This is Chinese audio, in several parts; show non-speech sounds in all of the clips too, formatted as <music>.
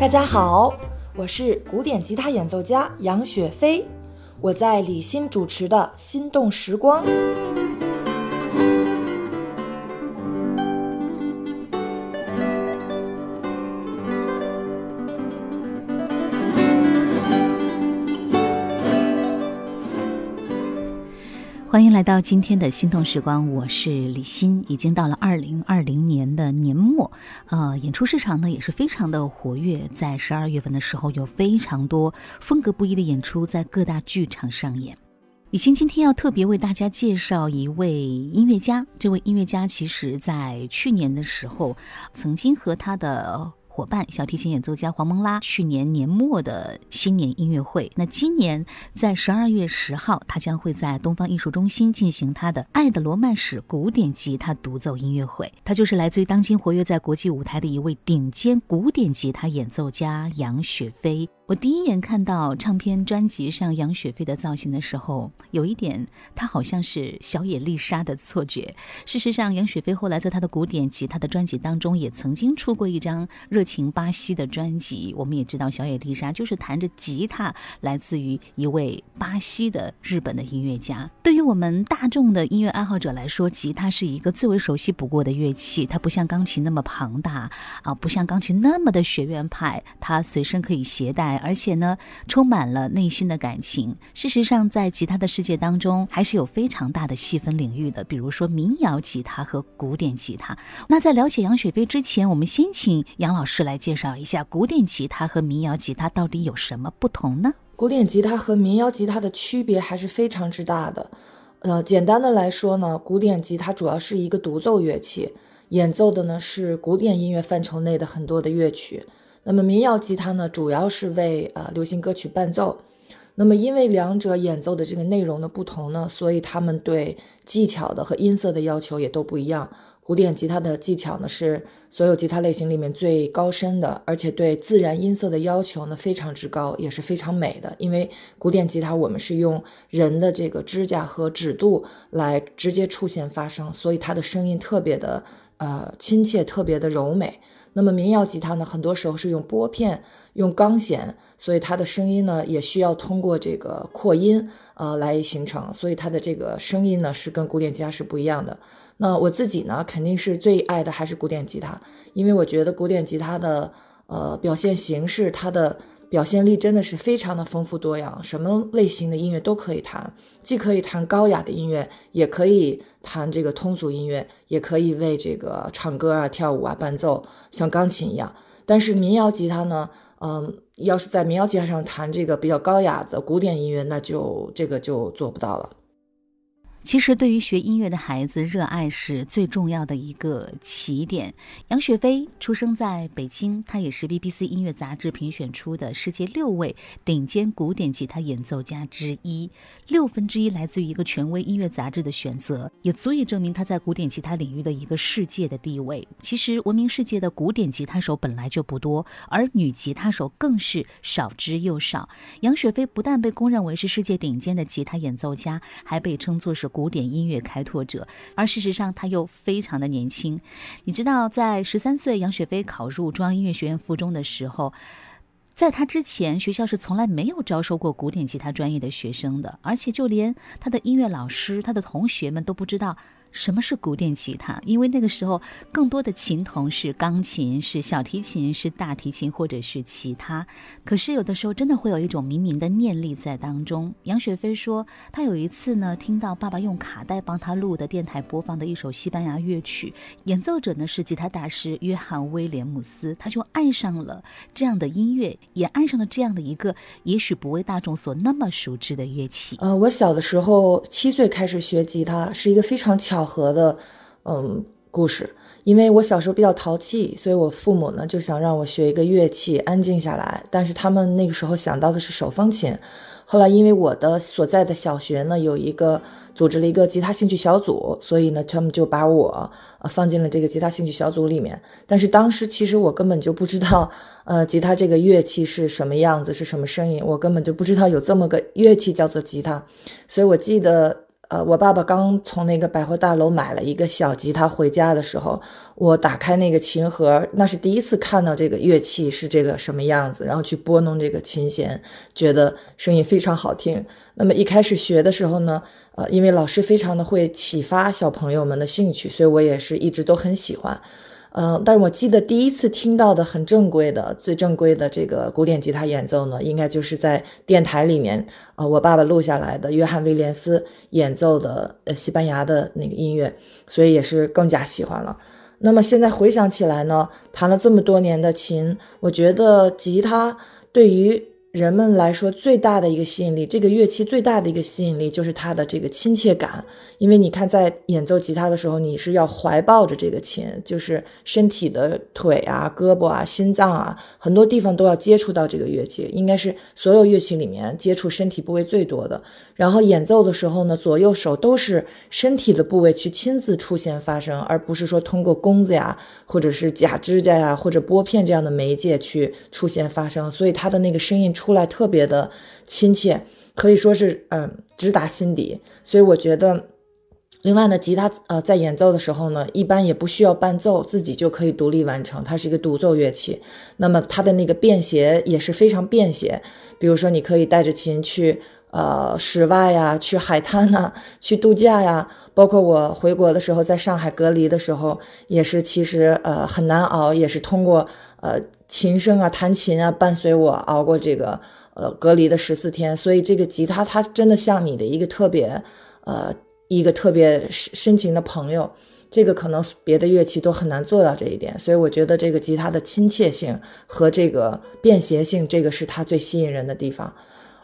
大家好，我是古典吉他演奏家杨雪飞，我在李欣主持的《心动时光》。欢迎来到今天的心动时光，我是李欣。已经到了二零二零年的年末，呃，演出市场呢也是非常的活跃。在十二月份的时候，有非常多风格不一的演出在各大剧场上演。李欣今天要特别为大家介绍一位音乐家，这位音乐家其实在去年的时候曾经和他的。伙伴，小提琴演奏家黄蒙拉，去年年末的新年音乐会。那今年在十二月十号，他将会在东方艺术中心进行他的《爱的罗曼史》古典吉他独奏音乐会。他就是来自于当今活跃在国际舞台的一位顶尖古典吉他演奏家杨雪飞。我第一眼看到唱片专辑上杨雪飞的造型的时候，有一点她好像是小野丽莎的错觉。事实上，杨雪飞后来在她的古典吉他的专辑当中，也曾经出过一张热情巴西的专辑。我们也知道，小野丽莎就是弹着吉他，来自于一位巴西的日本的音乐家。对于我们大众的音乐爱好者来说，吉他是一个最为熟悉不过的乐器。它不像钢琴那么庞大啊，不像钢琴那么的学院派，它随身可以携带。而且呢，充满了内心的感情。事实上，在吉他的世界当中，还是有非常大的细分领域的，比如说民谣吉他和古典吉他。那在了解杨雪飞之前，我们先请杨老师来介绍一下古典吉他和民谣吉他到底有什么不同呢？古典吉他和民谣吉他的区别还是非常之大的。呃，简单的来说呢，古典吉他主要是一个独奏乐器，演奏的呢是古典音乐范畴内的很多的乐曲。那么民谣吉他呢，主要是为呃流行歌曲伴奏。那么因为两者演奏的这个内容的不同呢，所以他们对技巧的和音色的要求也都不一样。古典吉他的技巧呢是所有吉他类型里面最高深的，而且对自然音色的要求呢非常之高，也是非常美的。因为古典吉他我们是用人的这个指甲和指肚来直接触线发声，所以它的声音特别的呃亲切，特别的柔美。那么民谣吉他呢，很多时候是用拨片、用钢弦，所以它的声音呢也需要通过这个扩音呃来形成，所以它的这个声音呢是跟古典吉他是不一样的。那我自己呢肯定是最爱的还是古典吉他，因为我觉得古典吉他的呃表现形式它的。表现力真的是非常的丰富多样，什么类型的音乐都可以弹，既可以弹高雅的音乐，也可以弹这个通俗音乐，也可以为这个唱歌啊、跳舞啊伴奏，像钢琴一样。但是民谣吉他呢，嗯，要是在民谣吉他上弹这个比较高雅的古典音乐，那就这个就做不到了。其实，对于学音乐的孩子，热爱是最重要的一个起点。杨雪飞出生在北京，她也是 BBC 音乐杂志评选出的世界六位顶尖古典吉他演奏家之一。六分之一来自于一个权威音乐杂志的选择，也足以证明他在古典吉他领域的一个世界的地位。其实，闻名世界的古典吉他手本来就不多，而女吉他手更是少之又少。杨雪飞不但被公认为是世界顶尖的吉他演奏家，还被称作是。古典音乐开拓者，而事实上他又非常的年轻。你知道，在十三岁，杨雪飞考入中央音乐学院附中的时候，在他之前，学校是从来没有招收过古典吉他专业的学生的，而且就连他的音乐老师、他的同学们都不知道。什么是古典吉他？因为那个时候更多的琴童是钢琴、是小提琴、是大提琴或者是其他。可是有的时候真的会有一种冥冥的念力在当中。杨雪飞说，他有一次呢听到爸爸用卡带帮他录的电台播放的一首西班牙乐曲，演奏者呢是吉他大师约翰威廉姆斯，他就爱上了这样的音乐，也爱上了这样的一个也许不为大众所那么熟知的乐器。呃，我小的时候七岁开始学吉他，是一个非常巧。和的，嗯，故事，因为我小时候比较淘气，所以我父母呢就想让我学一个乐器，安静下来。但是他们那个时候想到的是手风琴。后来因为我的所在的小学呢有一个组织了一个吉他兴趣小组，所以呢他们就把我放进了这个吉他兴趣小组里面。但是当时其实我根本就不知道，呃，吉他这个乐器是什么样子，是什么声音，我根本就不知道有这么个乐器叫做吉他。所以我记得。呃，我爸爸刚从那个百货大楼买了一个小吉他回家的时候，我打开那个琴盒，那是第一次看到这个乐器是这个什么样子，然后去拨弄这个琴弦，觉得声音非常好听。那么一开始学的时候呢，呃，因为老师非常的会启发小朋友们的兴趣，所以我也是一直都很喜欢。嗯，但是我记得第一次听到的很正规的、最正规的这个古典吉他演奏呢，应该就是在电台里面，呃，我爸爸录下来的约翰威廉斯演奏的呃西班牙的那个音乐，所以也是更加喜欢了。那么现在回想起来呢，弹了这么多年的琴，我觉得吉他对于。人们来说最大的一个吸引力，这个乐器最大的一个吸引力就是它的这个亲切感。因为你看，在演奏吉他的时候，你是要怀抱着这个琴，就是身体的腿啊、胳膊啊、心脏啊，很多地方都要接触到这个乐器，应该是所有乐器里面接触身体部位最多的。然后演奏的时候呢，左右手都是身体的部位去亲自出现发声，而不是说通过弓子呀，或者是假指甲呀，或者拨片这样的媒介去出现发声，所以它的那个声音出。出来特别的亲切，可以说是嗯直达心底。所以我觉得，另外呢，吉他呃在演奏的时候呢，一般也不需要伴奏，自己就可以独立完成。它是一个独奏乐器，那么它的那个便携也是非常便携。比如说，你可以带着琴去呃室外呀，去海滩呐，去度假呀。包括我回国的时候，在上海隔离的时候，也是其实呃很难熬，也是通过呃。琴声啊，弹琴啊，伴随我熬过这个呃隔离的十四天，所以这个吉他它真的像你的一个特别呃一个特别深情的朋友，这个可能别的乐器都很难做到这一点，所以我觉得这个吉他的亲切性和这个便携性，这个是它最吸引人的地方。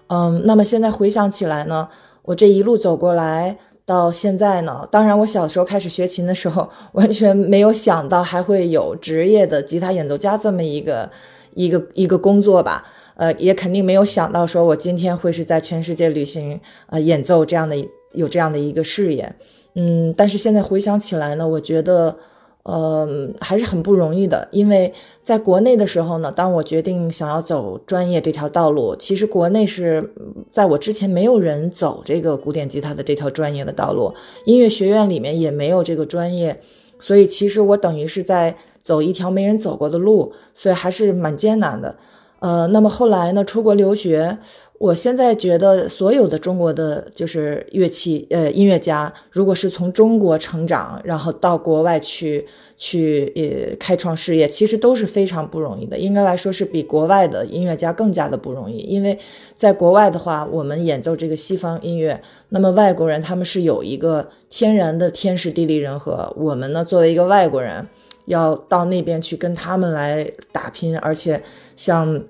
嗯，那么现在回想起来呢，我这一路走过来。到现在呢，当然我小时候开始学琴的时候，完全没有想到还会有职业的吉他演奏家这么一个一个一个工作吧。呃，也肯定没有想到说我今天会是在全世界旅行，呃，演奏这样的有这样的一个事业。嗯，但是现在回想起来呢，我觉得。呃，还是很不容易的，因为在国内的时候呢，当我决定想要走专业这条道路，其实国内是在我之前没有人走这个古典吉他的这条专业的道路，音乐学院里面也没有这个专业，所以其实我等于是在走一条没人走过的路，所以还是蛮艰难的。呃，那么后来呢，出国留学。我现在觉得，所有的中国的就是乐器，呃，音乐家，如果是从中国成长，然后到国外去去呃开创事业，其实都是非常不容易的。应该来说，是比国外的音乐家更加的不容易。因为在国外的话，我们演奏这个西方音乐，那么外国人他们是有一个天然的天时地利人和，我们呢作为一个外国人，要到那边去跟他们来打拼，而且像。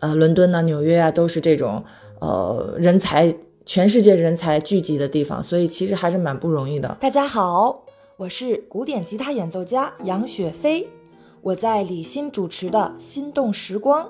呃，伦敦呐，纽约啊，都是这种呃人才，全世界人才聚集的地方，所以其实还是蛮不容易的。大家好，我是古典吉他演奏家杨雪飞，我在李欣主持的《心动时光》。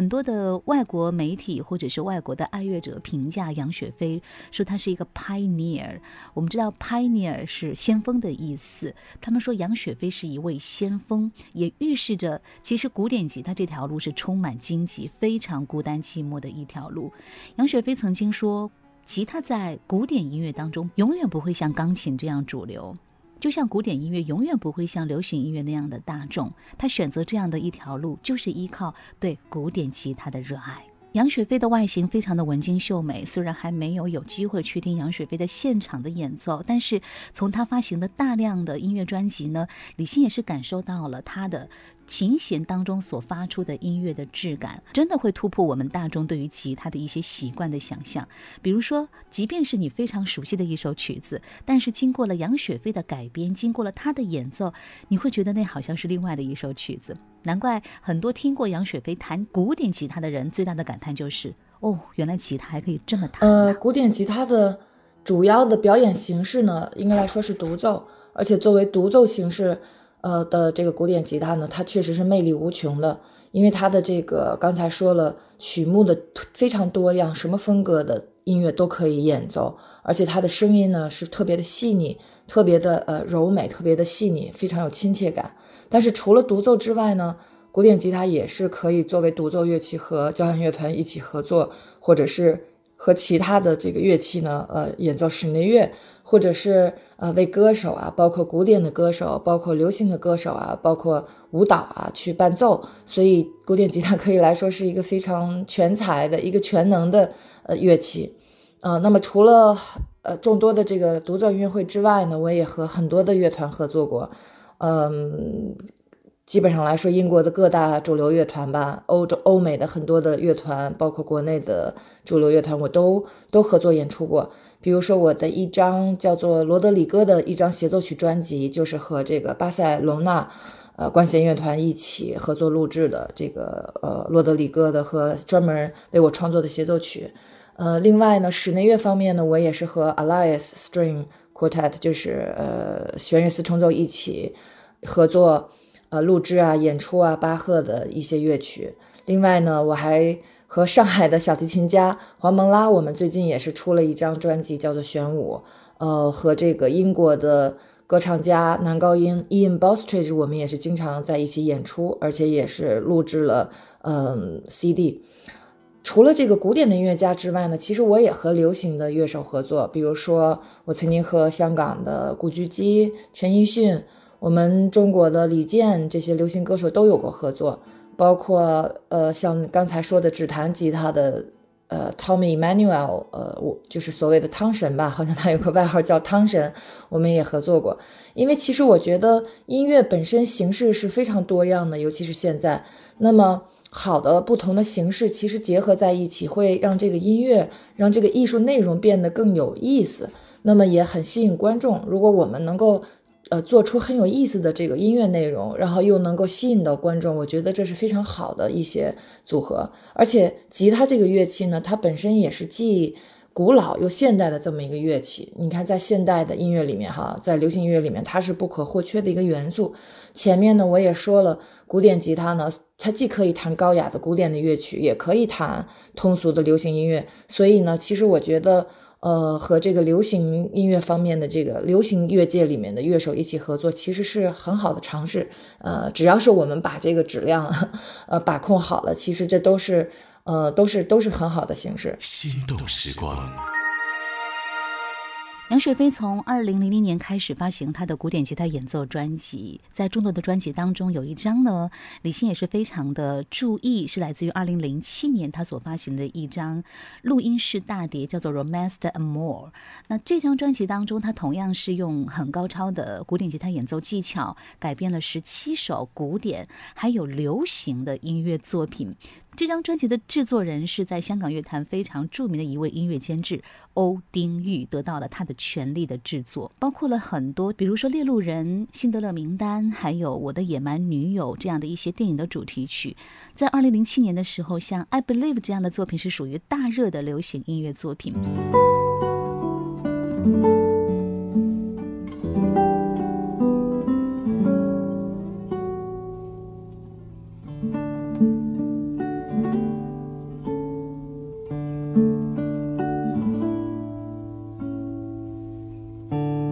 很多的外国媒体或者是外国的爱乐者评价杨雪飞说他是一个 pioneer。我们知道 pioneer 是先锋的意思，他们说杨雪飞是一位先锋，也预示着其实古典吉他这条路是充满荆棘、非常孤单寂寞的一条路。杨雪飞曾经说，吉他在古典音乐当中永远不会像钢琴这样主流。就像古典音乐永远不会像流行音乐那样的大众，他选择这样的一条路，就是依靠对古典吉他的热爱。杨雪飞的外形非常的文静秀美，虽然还没有有机会去听杨雪飞的现场的演奏，但是从他发行的大量的音乐专辑呢，李欣也是感受到了他的。琴弦当中所发出的音乐的质感，真的会突破我们大众对于吉他的一些习惯的想象。比如说，即便是你非常熟悉的一首曲子，但是经过了杨雪飞的改编，经过了他的演奏，你会觉得那好像是另外的一首曲子。难怪很多听过杨雪飞弹古典吉他的人，最大的感叹就是：哦，原来吉他还可以这么弹。呃，古典吉他的主要的表演形式呢，应该来说是独奏，而且作为独奏形式。呃的这个古典吉他呢，它确实是魅力无穷的，因为它的这个刚才说了曲目的非常多样，什么风格的音乐都可以演奏，而且它的声音呢是特别的细腻，特别的呃柔美，特别的细腻，非常有亲切感。但是除了独奏之外呢，古典吉他也是可以作为独奏乐器和交响乐团一起合作，或者是。和其他的这个乐器呢，呃，演奏室内乐，或者是呃为歌手啊，包括古典的歌手，包括流行的歌手啊，包括舞蹈啊去伴奏，所以古典吉他可以来说是一个非常全才的一个全能的呃乐器，呃，那么除了呃众多的这个独奏音乐会之外呢，我也和很多的乐团合作过，嗯。基本上来说，英国的各大主流乐团吧，欧洲、欧美的很多的乐团，包括国内的主流乐团，我都都合作演出过。比如说，我的一张叫做《罗德里戈》的一张协奏曲专辑，就是和这个巴塞隆纳呃管弦乐团一起合作录制的这个呃罗德里戈的和专门为我创作的协奏曲。呃，另外呢，室内乐方面呢，我也是和 Alias String Quartet，就是呃弦乐四重奏一起合作。呃，录制啊，演出啊，巴赫的一些乐曲。另外呢，我还和上海的小提琴家黄蒙拉，我们最近也是出了一张专辑，叫做《玄武》。呃，和这个英国的歌唱家男高音 Ian Bostridge，我们也是经常在一起演出，而且也是录制了嗯 CD。除了这个古典的音乐家之外呢，其实我也和流行的乐手合作，比如说我曾经和香港的古巨基、陈奕迅。我们中国的李健这些流行歌手都有过合作，包括呃像刚才说的只弹吉他的呃 Tommy Emmanuel，呃我就是所谓的汤神吧，好像他有个外号叫汤神，我们也合作过。因为其实我觉得音乐本身形式是非常多样的，尤其是现在，那么好的不同的形式其实结合在一起，会让这个音乐让这个艺术内容变得更有意思，那么也很吸引观众。如果我们能够呃，做出很有意思的这个音乐内容，然后又能够吸引到观众，我觉得这是非常好的一些组合。而且吉他这个乐器呢，它本身也是既古老又现代的这么一个乐器。你看，在现代的音乐里面，哈，在流行音乐里面，它是不可或缺的一个元素。前面呢，我也说了，古典吉他呢，它既可以弹高雅的古典的乐曲，也可以弹通俗的流行音乐。所以呢，其实我觉得。呃，和这个流行音乐方面的这个流行乐界里面的乐手一起合作，其实是很好的尝试。呃，只要是我们把这个质量，呃，把控好了，其实这都是，呃，都是都是很好的形式。心动时光。杨雪飞从二零零零年开始发行他的古典吉他演奏专辑，在众多的专辑当中，有一张呢，李欣也是非常的注意，是来自于二零零七年他所发行的一张录音室大碟，叫做《Romance and More》。那这张专辑当中，他同样是用很高超的古典吉他演奏技巧，改编了十七首古典还有流行的音乐作品。这张专辑的制作人是在香港乐坛非常著名的一位音乐监制欧丁玉，得到了他的全力的制作，包括了很多，比如说《猎鹿人》《辛德勒名单》，还有《我的野蛮女友》这样的一些电影的主题曲。在二零零七年的时候，像《I Believe》这样的作品是属于大热的流行音乐作品。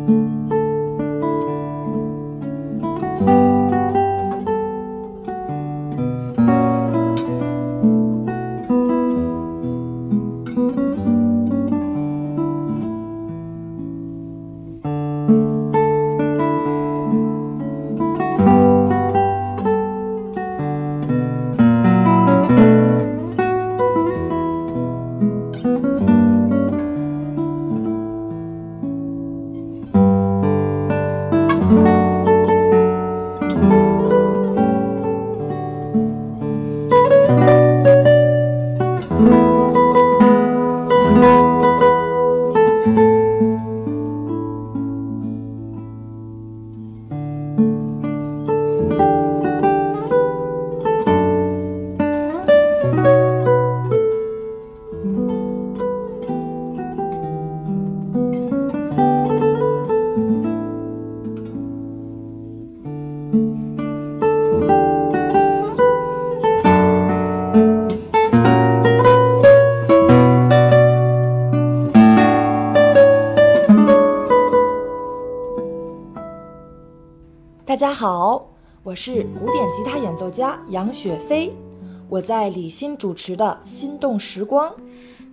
大我是古典吉他演奏家杨雪飞，我在李欣主持的《心动时光》。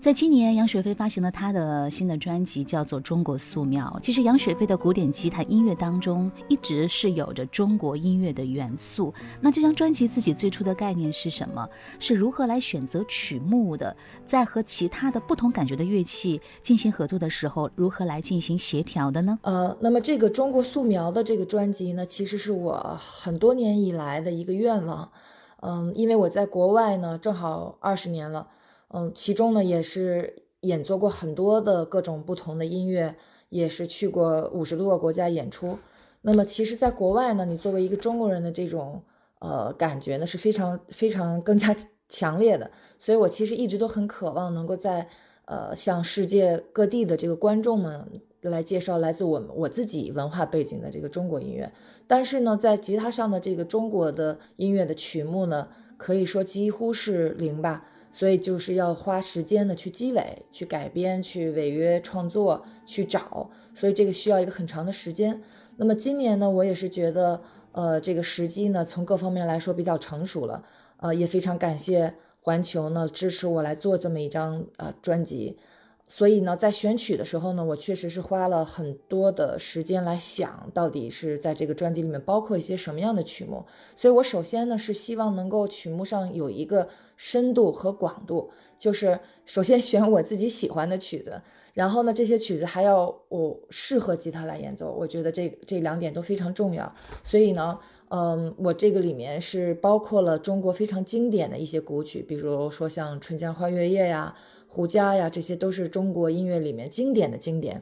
在今年，杨雪飞发行了她的新的专辑，叫做《中国素描》。其实，杨雪飞的古典吉他音乐当中，一直是有着中国音乐的元素。那这张专辑自己最初的概念是什么？是如何来选择曲目的？在和其他的不同感觉的乐器进行合作的时候，如何来进行协调的呢？呃，那么这个《中国素描》的这个专辑呢，其实是我很多年以来的一个愿望。嗯，因为我在国外呢，正好二十年了。嗯，其中呢也是演奏过很多的各种不同的音乐，也是去过五十多个国家演出。那么其实，在国外呢，你作为一个中国人的这种呃感觉呢是非常非常更加 <laughs> 强烈的。所以我其实一直都很渴望能够在呃向世界各地的这个观众们来介绍来自我我自己文化背景的这个中国音乐。但是呢，在吉他上的这个中国的音乐的曲目呢，可以说几乎是零吧。所以就是要花时间的去积累、去改编、去违约创作、去找，所以这个需要一个很长的时间。那么今年呢，我也是觉得，呃，这个时机呢，从各方面来说比较成熟了，呃，也非常感谢环球呢支持我来做这么一张呃专辑。所以呢，在选曲的时候呢，我确实是花了很多的时间来想到底是在这个专辑里面包括一些什么样的曲目。所以我首先呢是希望能够曲目上有一个深度和广度，就是首先 <laughs> 选我自己喜欢的曲子，然后呢这些曲子还要我适合吉他来演奏，我觉得这这两点都非常重要。所以呢，嗯，我这个里面是包括了中国非常经典的一些古曲，比如说像《春江花月夜》呀。胡笳呀，这些都是中国音乐里面经典的经典。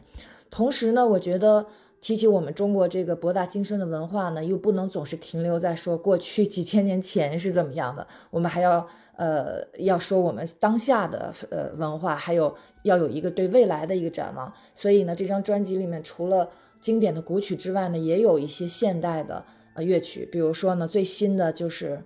同时呢，我觉得提起我们中国这个博大精深的文化呢，又不能总是停留在说过去几千年前是怎么样的，我们还要呃要说我们当下的呃文化，还有要有一个对未来的一个展望。所以呢，这张专辑里面除了经典的古曲之外呢，也有一些现代的呃乐曲，比如说呢，最新的就是。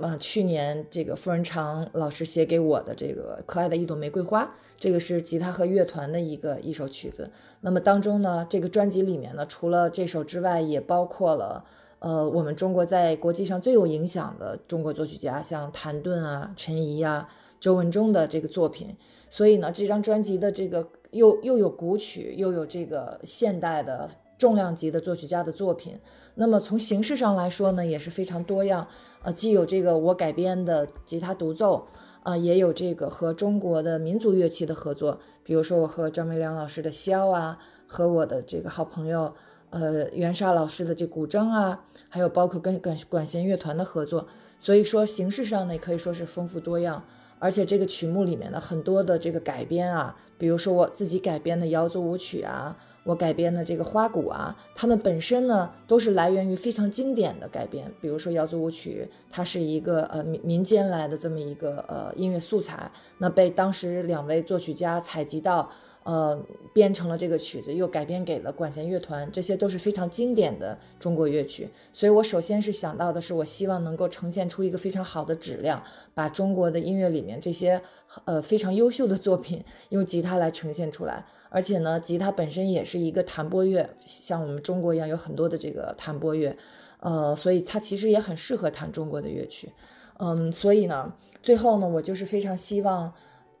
呃，去年这个傅仁长老师写给我的这个可爱的一朵玫瑰花，这个是吉他和乐团的一个一首曲子。那么当中呢，这个专辑里面呢，除了这首之外，也包括了呃，我们中国在国际上最有影响的中国作曲家，像谭盾啊、陈怡啊、周文中的这个作品。所以呢，这张专辑的这个又又有古曲，又有这个现代的。重量级的作曲家的作品，那么从形式上来说呢，也是非常多样。呃，既有这个我改编的吉他独奏，啊，也有这个和中国的民族乐器的合作，比如说我和张梅良老师的箫啊，和我的这个好朋友呃袁沙老师的这古筝啊，还有包括跟管管弦乐团的合作。所以说形式上呢，也可以说是丰富多样。而且这个曲目里面的很多的这个改编啊，比如说我自己改编的瑶族舞曲啊。我改编的这个花鼓啊，它们本身呢都是来源于非常经典的改编，比如说瑶族舞曲，它是一个呃民民间来的这么一个呃音乐素材，那被当时两位作曲家采集到，呃，编成了这个曲子，又改编给了管弦乐团，这些都是非常经典的中国乐曲。所以我首先是想到的是，我希望能够呈现出一个非常好的质量，把中国的音乐里面这些呃非常优秀的作品用吉他来呈现出来。而且呢，吉他本身也是一个弹拨乐，像我们中国一样有很多的这个弹拨乐，呃，所以它其实也很适合弹中国的乐曲。嗯，所以呢，最后呢，我就是非常希望。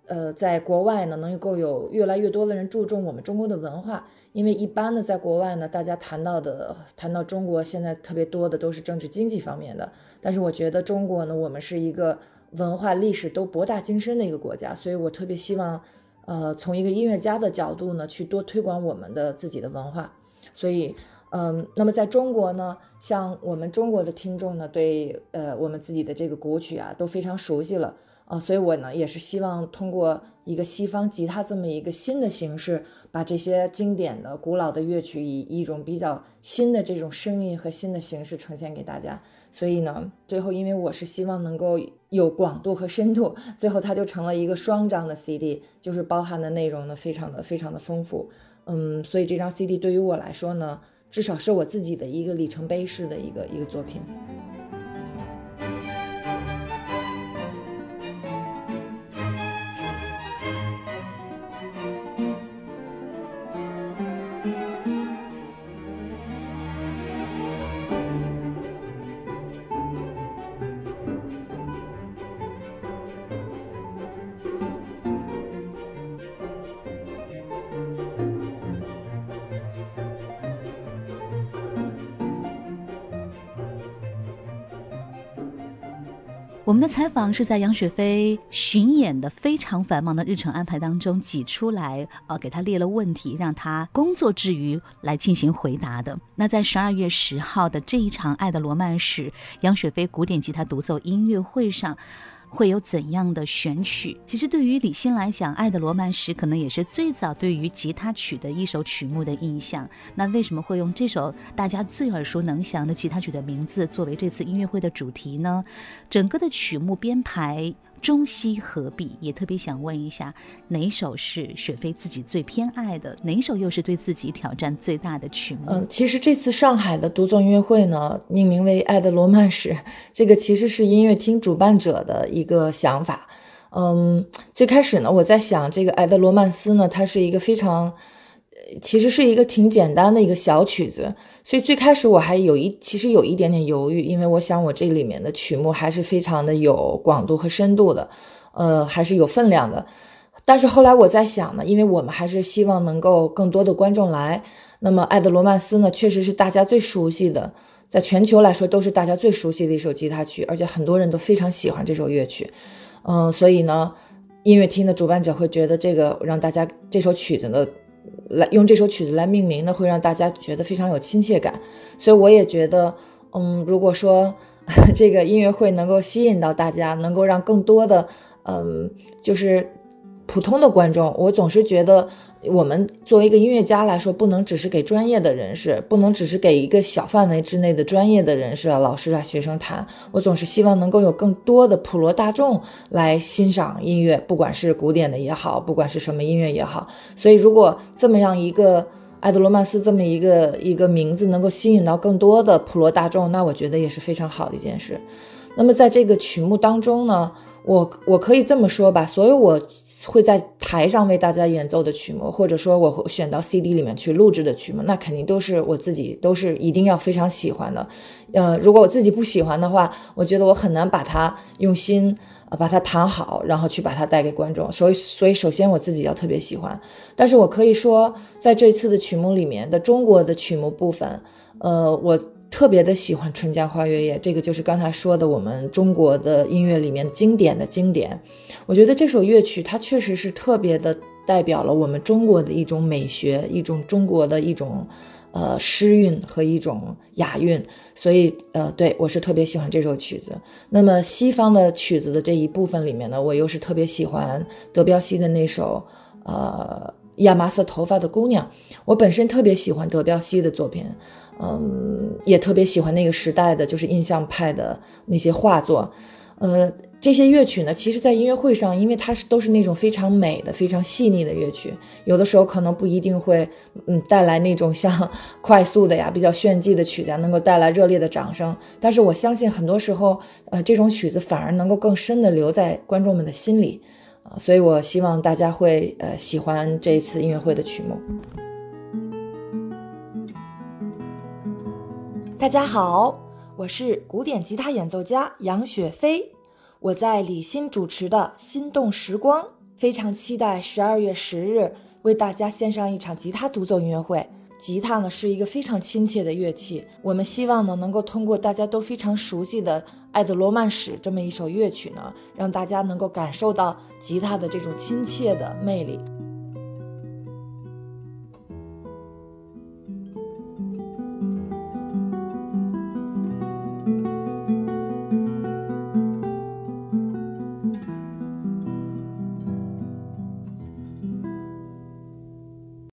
呃，在国外呢，能够有越来越多的人注重我们中国的文化，因为一般的在国外呢，大家谈到的谈到中国，现在特别多的都是政治经济方面的。但是我觉得中国呢，我们是一个文化历史都博大精深的一个国家，所以我特别希望，呃，从一个音乐家的角度呢，去多推广我们的自己的文化。所以，嗯，那么在中国呢，像我们中国的听众呢，对呃我们自己的这个古曲啊，都非常熟悉了。啊，所以我呢也是希望通过一个西方吉他这么一个新的形式，把这些经典的、古老的乐曲以一种比较新的这种声音和新的形式呈现给大家。所以呢，最后因为我是希望能够有广度和深度，最后它就成了一个双张的 CD，就是包含的内容呢非常的非常的丰富。嗯，所以这张 CD 对于我来说呢，至少是我自己的一个里程碑式的一个一个作品。我们的采访是在杨雪飞巡演的非常繁忙的日程安排当中挤出来，呃，给他列了问题，让他工作之余来进行回答的。那在十二月十号的这一场《爱的罗曼史》杨雪飞古典吉他独奏音乐会上。会有怎样的选曲？其实对于李欣来讲，《爱的罗曼史》可能也是最早对于吉他曲的一首曲目的印象。那为什么会用这首大家最耳熟能详的吉他曲的名字作为这次音乐会的主题呢？整个的曲目编排。中西合璧，也特别想问一下，哪首是雪飞自己最偏爱的？哪首又是对自己挑战最大的曲目？嗯，其实这次上海的独奏音乐会呢，命名为《爱的罗曼史》，这个其实是音乐厅主办者的一个想法。嗯，最开始呢，我在想这个《爱的罗曼斯》呢，它是一个非常。其实是一个挺简单的一个小曲子，所以最开始我还有一其实有一点点犹豫，因为我想我这里面的曲目还是非常的有广度和深度的，呃，还是有分量的。但是后来我在想呢，因为我们还是希望能够更多的观众来，那么《爱德罗曼斯》呢，确实是大家最熟悉的，在全球来说都是大家最熟悉的一首吉他曲，而且很多人都非常喜欢这首乐曲，嗯，所以呢，音乐厅的主办者会觉得这个让大家这首曲子呢。来用这首曲子来命名呢，会让大家觉得非常有亲切感，所以我也觉得，嗯，如果说 <laughs> 这个音乐会能够吸引到大家，能够让更多的，嗯，就是。普通的观众，我总是觉得，我们作为一个音乐家来说，不能只是给专业的人士，不能只是给一个小范围之内的专业的人士啊、老师啊、学生弹。我总是希望能够有更多的普罗大众来欣赏音乐，不管是古典的也好，不管是什么音乐也好。所以，如果这么样一个爱德罗曼斯这么一个一个名字能够吸引到更多的普罗大众，那我觉得也是非常好的一件事。那么，在这个曲目当中呢，我我可以这么说吧，所有我。会在台上为大家演奏的曲目，或者说我选到 CD 里面去录制的曲目，那肯定都是我自己都是一定要非常喜欢的。呃，如果我自己不喜欢的话，我觉得我很难把它用心呃把它弹好，然后去把它带给观众。所以，所以首先我自己要特别喜欢。但是我可以说，在这次的曲目里面的中国的曲目部分，呃，我。特别的喜欢《春江花月夜》，这个就是刚才说的我们中国的音乐里面经典的经典。我觉得这首乐曲它确实是特别的代表了我们中国的一种美学，一种中国的一种呃诗韵和一种雅韵。所以呃，对我是特别喜欢这首曲子。那么西方的曲子的这一部分里面呢，我又是特别喜欢德彪西的那首呃。亚麻色头发的姑娘，我本身特别喜欢德彪西的作品，嗯，也特别喜欢那个时代的就是印象派的那些画作，呃，这些乐曲呢，其实，在音乐会上，因为它是都是那种非常美的、非常细腻的乐曲，有的时候可能不一定会，嗯，带来那种像快速的呀、比较炫技的曲子，能够带来热烈的掌声。但是我相信，很多时候，呃，这种曲子反而能够更深的留在观众们的心里，啊，所以我希望大家会，呃，喜欢这一次音乐会的曲目。大家好，我是古典吉他演奏家杨雪飞。我在李欣主持的《心动时光》，非常期待十二月十日为大家献上一场吉他独奏音乐会。吉他呢是一个非常亲切的乐器，我们希望呢能够通过大家都非常熟悉的《爱的罗曼史》这么一首乐曲呢，让大家能够感受到吉他的这种亲切的魅力。